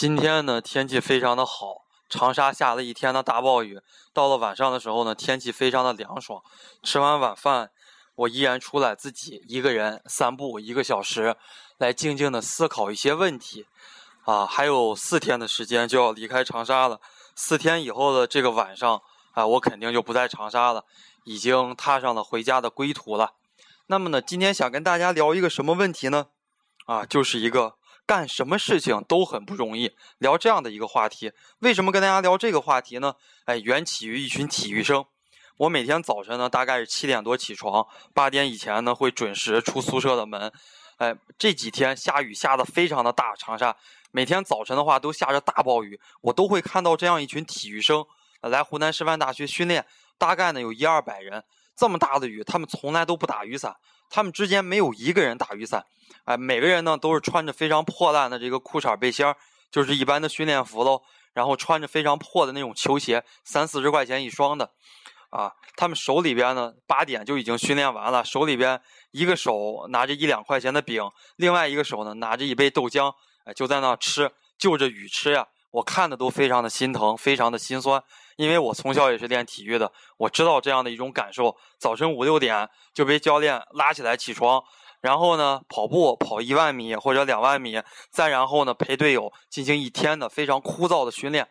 今天呢，天气非常的好，长沙下了一天的大暴雨。到了晚上的时候呢，天气非常的凉爽。吃完晚饭，我依然出来自己一个人散步一个小时，来静静的思考一些问题。啊，还有四天的时间就要离开长沙了。四天以后的这个晚上，啊，我肯定就不在长沙了，已经踏上了回家的归途了。那么呢，今天想跟大家聊一个什么问题呢？啊，就是一个。干什么事情都很不容易，聊这样的一个话题。为什么跟大家聊这个话题呢？哎，缘起于一群体育生。我每天早晨呢，大概是七点多起床，八点以前呢会准时出宿舍的门。哎，这几天下雨下的非常的大，长沙每天早晨的话都下着大暴雨，我都会看到这样一群体育生来湖南师范大学训练，大概呢有一二百人。这么大的雨，他们从来都不打雨伞，他们之间没有一个人打雨伞。哎，每个人呢都是穿着非常破烂的这个裤衩背心儿，就是一般的训练服喽。然后穿着非常破的那种球鞋，三四十块钱一双的。啊，他们手里边呢八点就已经训练完了，手里边一个手拿着一两块钱的饼，另外一个手呢拿着一杯豆浆，哎，就在那吃，就着雨吃呀。我看的都非常的心疼，非常的心酸，因为我从小也是练体育的，我知道这样的一种感受。早晨五六点就被教练拉起来起床。然后呢，跑步跑一万米或者两万米，再然后呢，陪队友进行一天的非常枯燥的训练。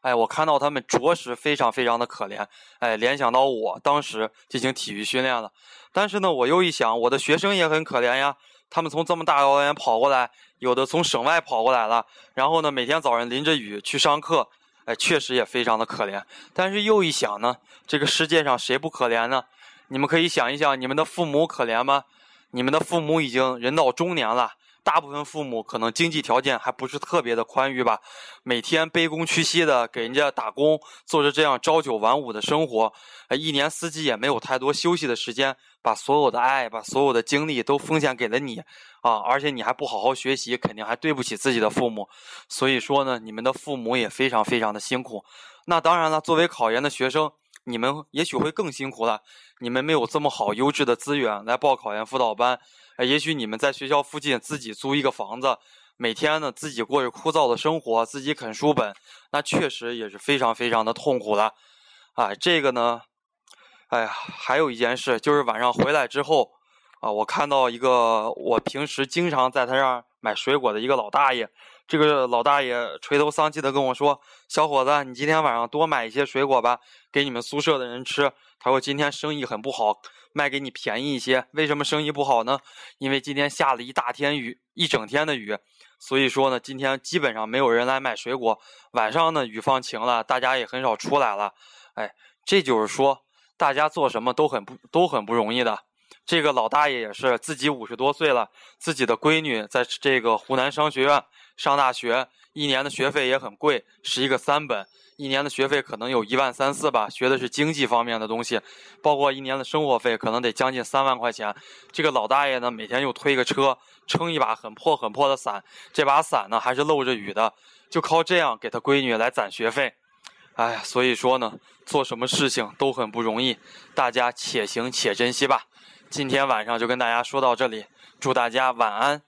哎，我看到他们着实非常非常的可怜。哎，联想到我当时进行体育训练了，但是呢，我又一想，我的学生也很可怜呀。他们从这么大老远跑过来，有的从省外跑过来了，然后呢，每天早上淋着雨去上课。确实也非常的可怜。但是又一想呢，这个世界上谁不可怜呢？你们可以想一想，你们的父母可怜吗？你们的父母已经人到中年了，大部分父母可能经济条件还不是特别的宽裕吧，每天卑躬屈膝的给人家打工，做着这样朝九晚五的生活，一年四季也没有太多休息的时间，把所有的爱，把所有的精力都奉献给了你啊！而且你还不好好学习，肯定还对不起自己的父母。所以说呢，你们的父母也非常非常的辛苦。那当然了，作为考研的学生。你们也许会更辛苦了，你们没有这么好优质的资源来报考研辅导班，哎，也许你们在学校附近自己租一个房子，每天呢自己过着枯燥的生活，自己啃书本，那确实也是非常非常的痛苦了，啊，这个呢，哎呀，还有一件事就是晚上回来之后，啊，我看到一个我平时经常在他那儿买水果的一个老大爷。这个老大爷垂头丧气的跟我说：“小伙子，你今天晚上多买一些水果吧，给你们宿舍的人吃。”他说：“今天生意很不好，卖给你便宜一些。为什么生意不好呢？因为今天下了一大天雨，一整天的雨，所以说呢，今天基本上没有人来买水果。晚上呢，雨放晴了，大家也很少出来了。哎，这就是说，大家做什么都很不都很不容易的。这个老大爷也是自己五十多岁了，自己的闺女在这个湖南商学院。”上大学一年的学费也很贵，是一个三本，一年的学费可能有一万三四吧。学的是经济方面的东西，包括一年的生活费可能得将近三万块钱。这个老大爷呢，每天又推个车，撑一把很破很破的伞，这把伞呢还是漏着雨的，就靠这样给他闺女来攒学费。哎呀，所以说呢，做什么事情都很不容易，大家且行且珍惜吧。今天晚上就跟大家说到这里，祝大家晚安。